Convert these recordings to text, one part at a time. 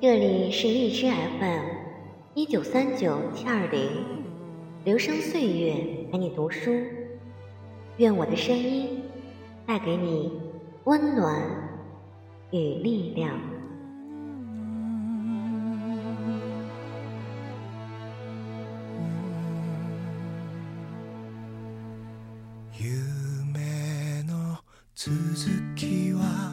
这里是荔枝 FM 一九三九七二零，留声岁月陪你读书，愿我的声音带给你温暖与力量。夢の続きは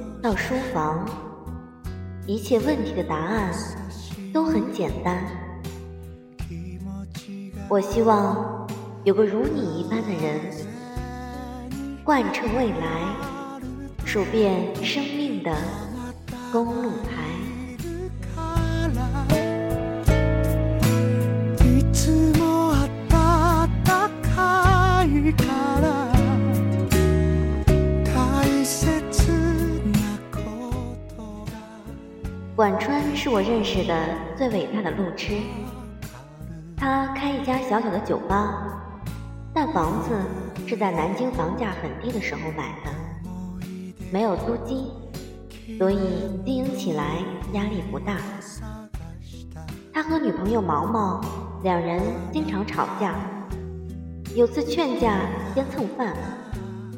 到书房，一切问题的答案都很简单。我希望有个如你一般的人，贯彻未来，数遍生命的公路牌。管川是我认识的最伟大的路痴。他开一家小小的酒吧，但房子是在南京房价很低的时候买的，没有租金，所以经营起来压力不大。他和女朋友毛毛两人经常吵架，有次劝架兼蹭饭，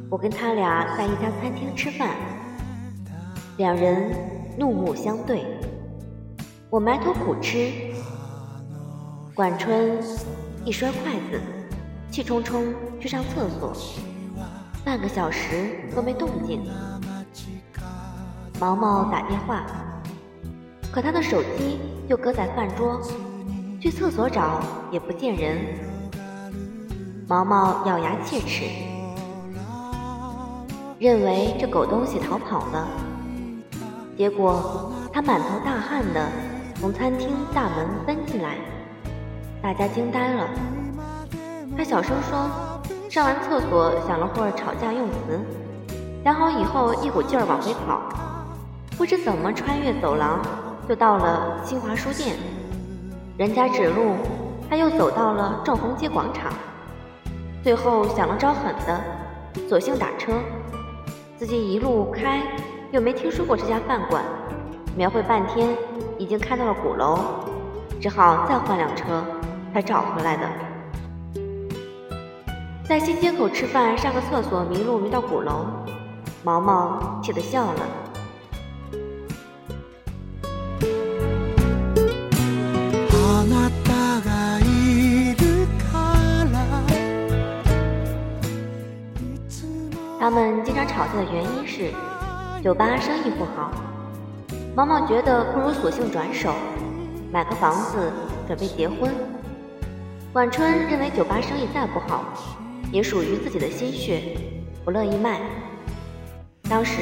我跟他俩在一家餐厅吃饭，两人怒目相对，我埋头苦吃。管春一摔筷子，气冲冲去上厕所，半个小时都没动静。毛毛打电话，可他的手机就搁在饭桌，去厕所找也不见人。毛毛咬牙切齿，认为这狗东西逃跑了。结果他满头大汗的从餐厅大门奔进来。大家惊呆了。他小声说：“上完厕所想了会儿吵架用词，想好以后一股劲儿往回跑，不知怎么穿越走廊就到了新华书店。人家指路，他又走到了正红街广场。最后想了招狠的，索性打车，自己一路开，又没听说过这家饭馆，描绘半天，已经开到了鼓楼，只好再换辆车。”才找回来的。在新街口吃饭，上个厕所迷路，迷到鼓楼，毛毛气得笑了。あなたがいるからいつも他们经常吵架的原因是 酒吧生意不好，毛毛觉得不如索性转手，买个房子准备结婚。晚春认为酒吧生意再不好，也属于自己的心血，不乐意卖。当时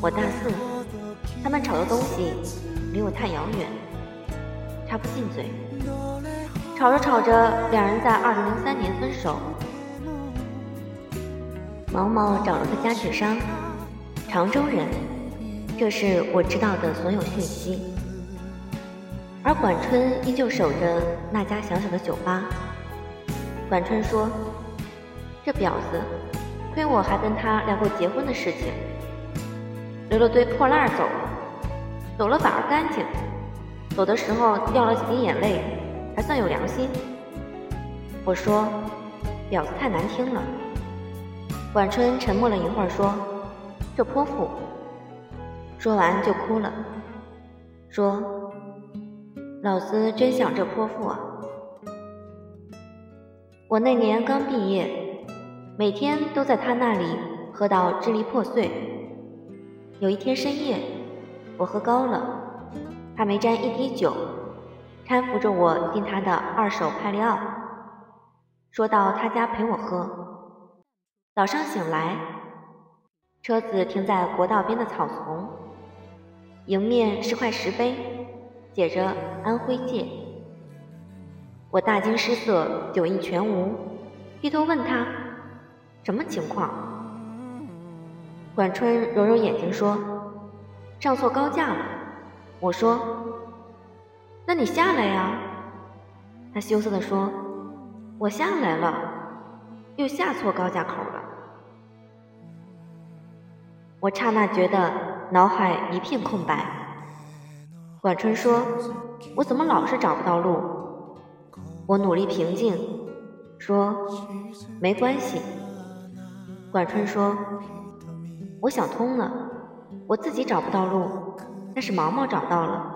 我大四，他们吵的东西离我太遥远，插不进嘴。吵着吵着，两人在二零零三年分手。毛毛找了个家具商，常州人，这是我知道的所有讯息。而管春依旧守着那家小小的酒吧。管春说：“这婊子，亏我还跟他聊过结婚的事情，留了堆破烂走了，走了反而干净，走的时候掉了几滴眼泪，还算有良心。”我说：“婊子太难听了。”管春沉默了一会儿，说：“这泼妇。”说完就哭了，说。老子真想这泼妇啊！我那年刚毕业，每天都在他那里喝到支离破碎。有一天深夜，我喝高了，他没沾一滴酒，搀扶着我进他的二手派利奥，说到他家陪我喝。早上醒来，车子停在国道边的草丛，迎面是块石碑，写着“安徽界”。我大惊失色，酒意全无，低头问他：“什么情况？”管春揉揉眼睛说：“上错高架了。”我说：“那你下来呀。”他羞涩地说：“我下来了，又下错高架口了。”我刹那觉得脑海一片空白。管春说：“我怎么老是找不到路？”我努力平静，说：“没关系。”管春说：“我想通了，我自己找不到路，但是毛毛找到了。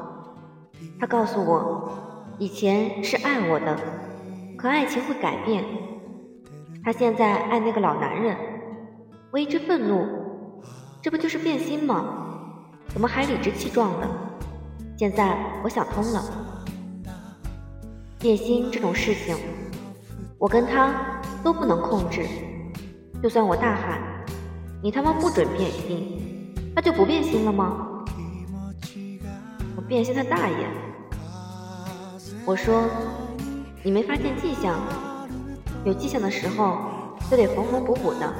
他告诉我。”以前是爱我的，可爱情会改变。他现在爱那个老男人，我一直愤怒，这不就是变心吗？怎么还理直气壮的？现在我想通了，变心这种事情，我跟他都不能控制。就算我大喊“你他妈不准变心”，他就不变心了吗？我变心他大爷！我说：“你没发现迹象？有迹象的时候就得缝缝补补的。”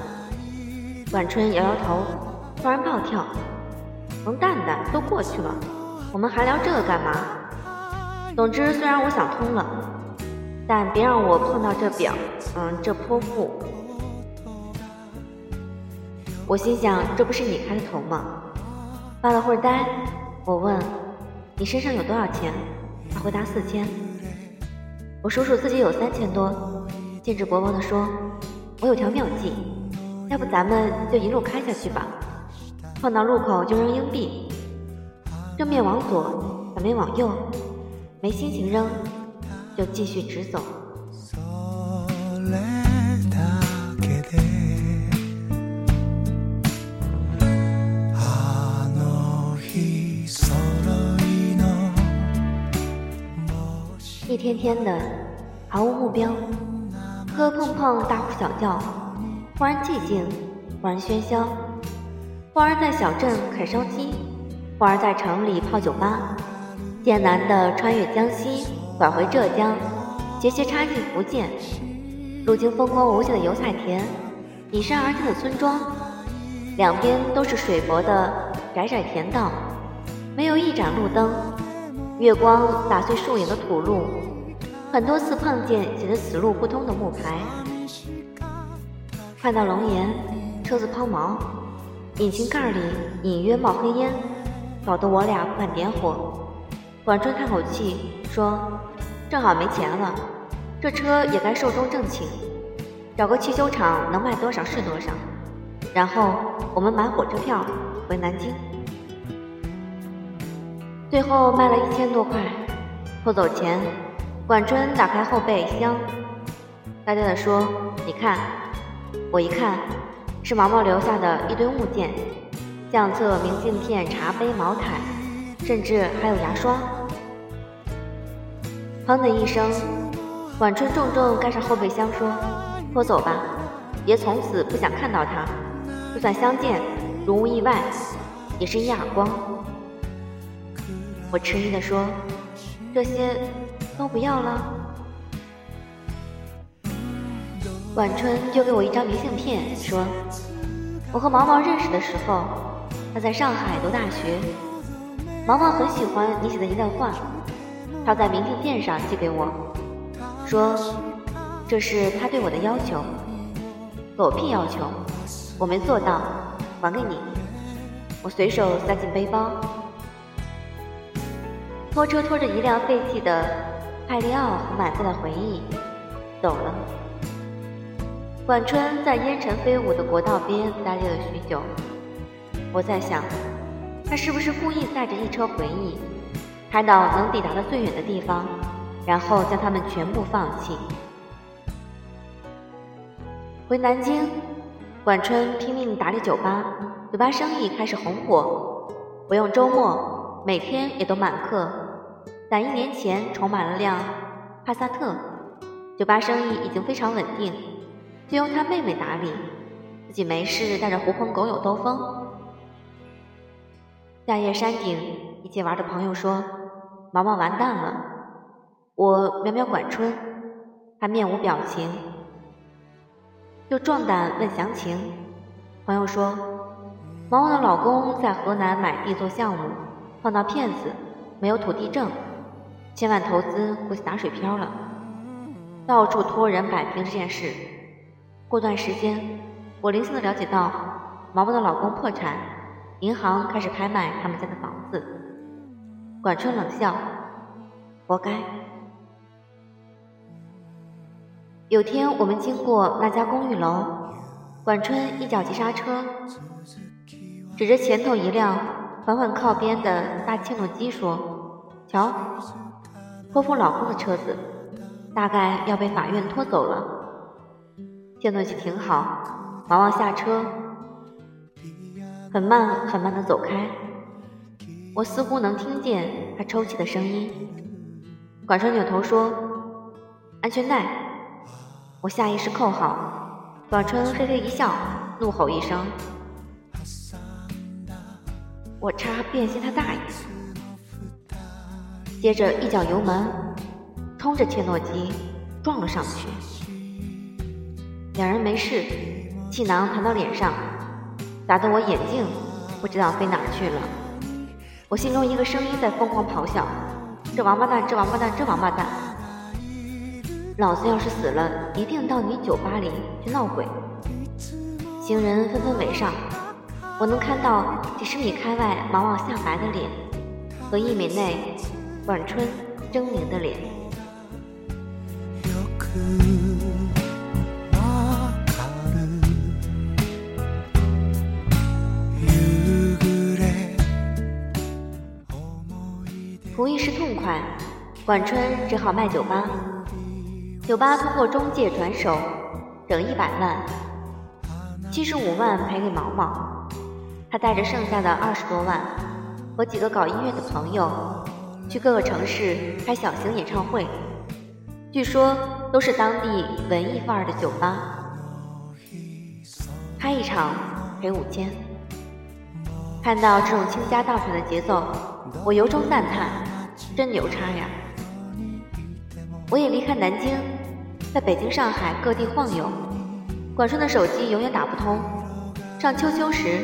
晚春摇摇头，突然暴跳：“冯蛋蛋，都过去了，我们还聊这个干嘛？总之，虽然我想通了，但别让我碰到这表，嗯，这泼妇。”我心想：“这不是你开的头吗？”发了会儿呆，我问：“你身上有多少钱？”他回答四千，我数数自己有三千多，兴致勃勃地说：“我有条妙计，要不咱们就一路开下去吧，碰到路口就扔硬币，正面往左，反面往右，没心情扔，就继续直走。”一天天的，毫无目标，磕碰碰，大呼小叫，忽然寂静，忽然喧嚣，忽而在小镇啃烧鸡，忽而在城里泡酒吧，艰难的穿越江西，拐回浙江，斜斜插进福建，路经风光无限的油菜田，依山而建的村庄，两边都是水泊的窄窄田道，没有一盏路灯。月光打碎树影的土路，很多次碰见写着“此路不通”的木牌。快到龙岩，车子抛锚，引擎盖里隐约冒黑烟，搞得我俩不敢点火。管春叹口气说：“正好没钱了，这车也该寿终正寝，找个汽修厂能卖多少是多少，然后我们买火车票回南京。”最后卖了一千多块。偷走前，管春打开后备箱，呆呆地说：“你看。”我一看，是毛毛留下的一堆物件：相册、明信片、茶杯、毛毯，甚至还有牙刷。砰的一声，晚春重重盖上后备箱，说：“拖走吧，爷从此不想看到他，就算相见，如无意外，也是一耳光。”我迟疑地说：“这些都不要了。”晚春丢给我一张明信片，说：“我和毛毛认识的时候，他在上海读大学。毛毛很喜欢你写的一段话，他在明信片上寄给我，说这是他对我的要求。狗屁要求，我没做到，还给你。”我随手塞进背包。拖车拖着一辆废弃的派利奥和满载的回忆走了。管春在烟尘飞舞的国道边呆立了许久。我在想，他是不是故意载着一车回忆，开到能抵达的最远的地方，然后将他们全部放弃？回南京，管春拼命打理酒吧，酒吧生意开始红火，不用周末。每天也都满客，但一年前重买了辆帕萨特，酒吧生意已经非常稳定，就由他妹妹打理。自己没事带着狐朋狗友兜风。夏夜山顶一起玩的朋友说：“毛毛完蛋了。”我瞄瞄管春，他面无表情，又壮胆问详情。朋友说：“毛毛的老公在河南买地做项目，碰到骗子，没有土地证，千万投资估计打水漂了，到处托人摆平这件事。过段时间，我零星的了解到毛毛的老公破产。”银行开始拍卖他们家的房子，管春冷笑：“活该。”有天我们经过那家公寓楼，管春一脚急刹车，指着前头一辆缓缓靠边的大切诺基说：“瞧，泼妇老公的车子，大概要被法院拖走了。”切诺基停好，毛毛下车。很慢很慢的走开，我似乎能听见他抽泣的声音。管川扭头说：“安全带。”我下意识扣好。管川嘿嘿一笑，怒吼一声：“我差变心他大爷！”接着一脚油门，冲着切诺基撞了上去。两人没事，气囊弹到脸上。打得我眼镜不知道飞哪去了，我心中一个声音在疯狂咆哮：“这王八蛋，这王八蛋，这王八蛋！老子要是死了，一定到你酒吧里去闹鬼！”行人纷纷围上，我能看到几十米开外毛毛下白的脸，和一米内管春狰狞的脸。图一时痛快，管春只好卖酒吧。酒吧通过中介转手，整一百万，七十五万赔给毛毛。他带着剩下的二十多万，和几个搞音乐的朋友，去各个城市开小型演唱会，据说都是当地文艺范儿的酒吧。开一场赔五千。看到这种倾家荡产的节奏，我由衷赞叹。真牛叉呀！我也离开南京，在北京、上海各地晃悠。管春的手机永远打不通。上秋秋时，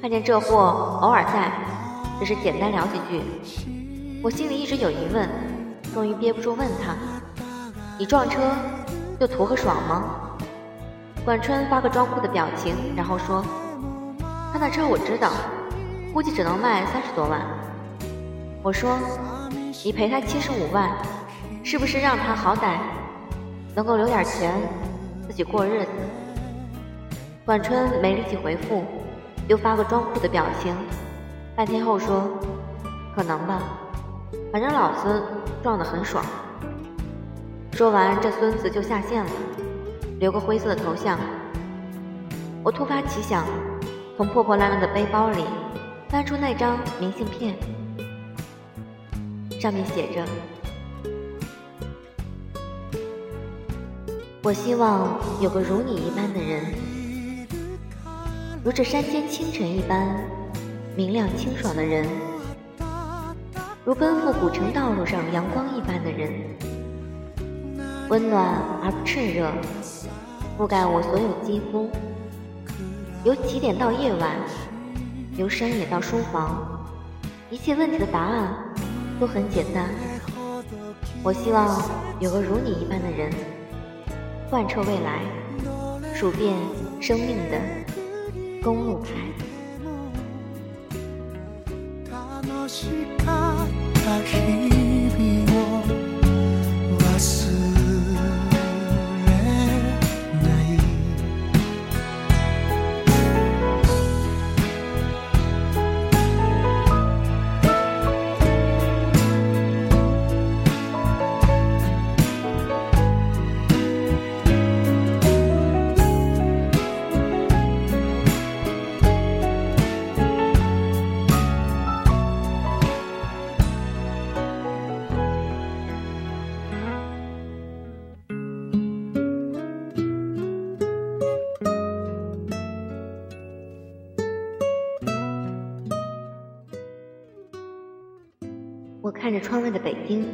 看见这货偶尔在，只是简单聊几句。我心里一直有疑问，终于憋不住问他：“你撞车就图个爽吗？”管春发个装酷的表情，然后说：“他那车我知道，估计只能卖三十多万。”我说。你赔他七十五万，是不是让他好歹能够留点钱自己过日子？晚春没力气回复，又发个装酷的表情，半天后说：“可能吧，反正老子撞得很爽。”说完，这孙子就下线了，留个灰色的头像。我突发奇想，从破破烂烂的背包里翻出那张明信片。上面写着：“我希望有个如你一般的人，如这山间清晨一般明亮清爽的人，如奔赴古城道路上阳光一般的人，温暖而不炽热，覆盖我所有肌肤。由起点到夜晚，由山野到书房，一切问题的答案。”都很简单，我希望有个如你一般的人，贯彻未来，数遍生命的公路牌。怕是怕。窗外的北京，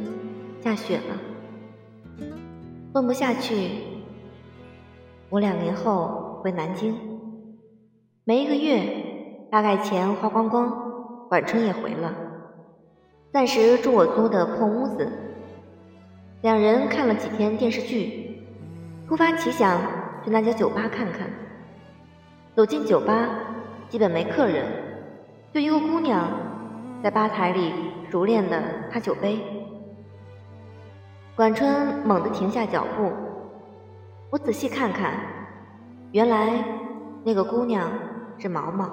下雪了，混不下去。我两年后回南京，没一个月，大概钱花光光，晚春也回了，暂时住我租的破屋子。两人看了几天电视剧，突发奇想去那家酒吧看看。走进酒吧，基本没客人，就一个姑娘在吧台里熟练的擦酒杯。管春猛地停下脚步，我仔细看看，原来那个姑娘是毛毛。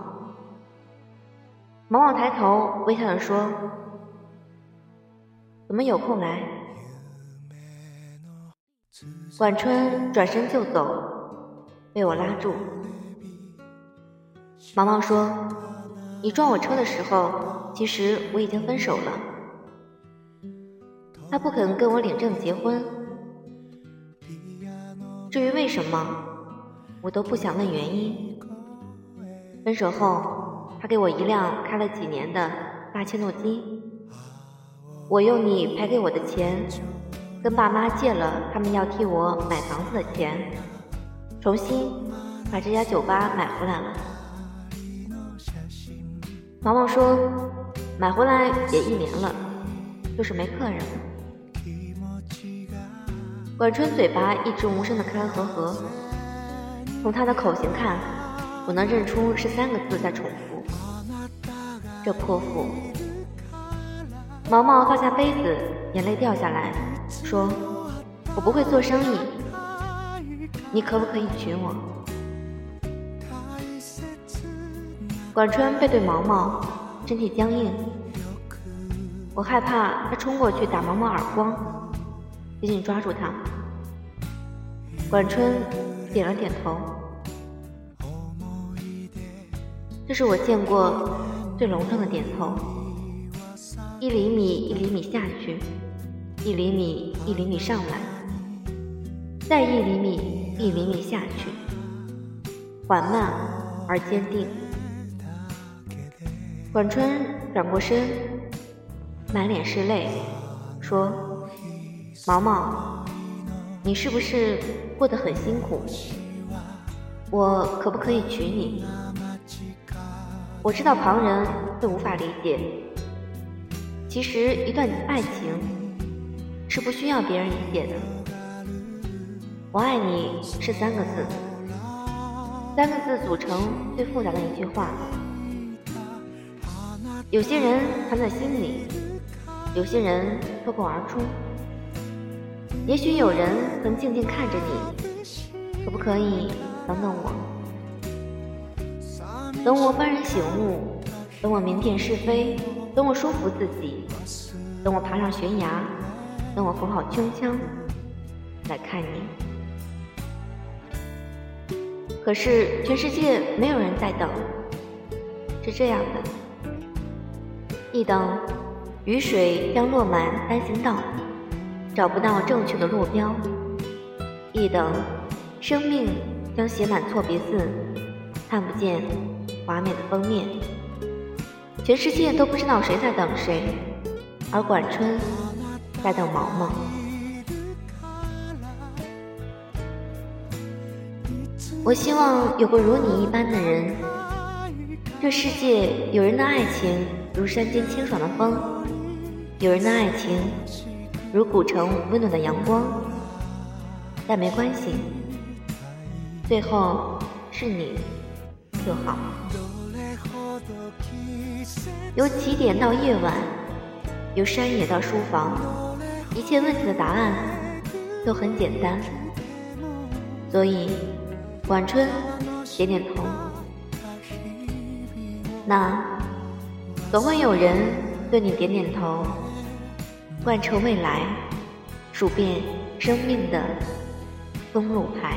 毛毛抬头微笑着说：“怎么有空来？”管春转身就走，被我拉住。毛毛说：“你撞我车的时候，其实我已经分手了。他不肯跟我领证结婚。至于为什么，我都不想问原因。分手后，他给我一辆开了几年的大切诺基。我用你赔给我的钱，跟爸妈借了他们要替我买房子的钱，重新把这家酒吧买回来了。”毛毛说：“买回来也一年了，就是没客人。”管春嘴巴一直无声的开合合，从他的口型看，我能认出是三个字在重复。这泼妇！毛毛放下杯子，眼泪掉下来，说：“我不会做生意，你可不可以娶我？”管春背对毛毛，身体僵硬。我害怕他冲过去打毛毛耳光，紧紧抓住他。管春点了点头。这是我见过最隆重的点头。一厘米一厘米下去，一厘米一厘米上来，再一厘米一厘米下去，缓慢而坚定。管春转过身，满脸是泪，说：“毛毛，你是不是过得很辛苦？我可不可以娶你？我知道旁人会无法理解，其实一段爱情是不需要别人理解的。我爱你是三个字，三个字组成最复杂的一句话。”有些人藏在心里，有些人脱口而出。也许有人曾静静看着你，可不可以等等我？等我幡然醒悟，等我明辨是非，等我说服自己，等我爬上悬崖，等我缝好胸腔，来看你。可是全世界没有人在等，是这样的。一等，雨水将落满单行道，找不到正确的路标；一等，生命将写满错别字，看不见华美的封面。全世界都不知道谁在等谁，而管春在等毛毛。我希望有个如你一般的人，这世界有人的爱情。如山间清爽的风，有人的爱情如古城温暖的阳光，但没关系，最后是你就好。由起点到夜晚，由山野到书房，一切问题的答案都很简单。所以，晚春点点头。那。总会有人对你点点头，贯彻未来，数遍生命的公路牌。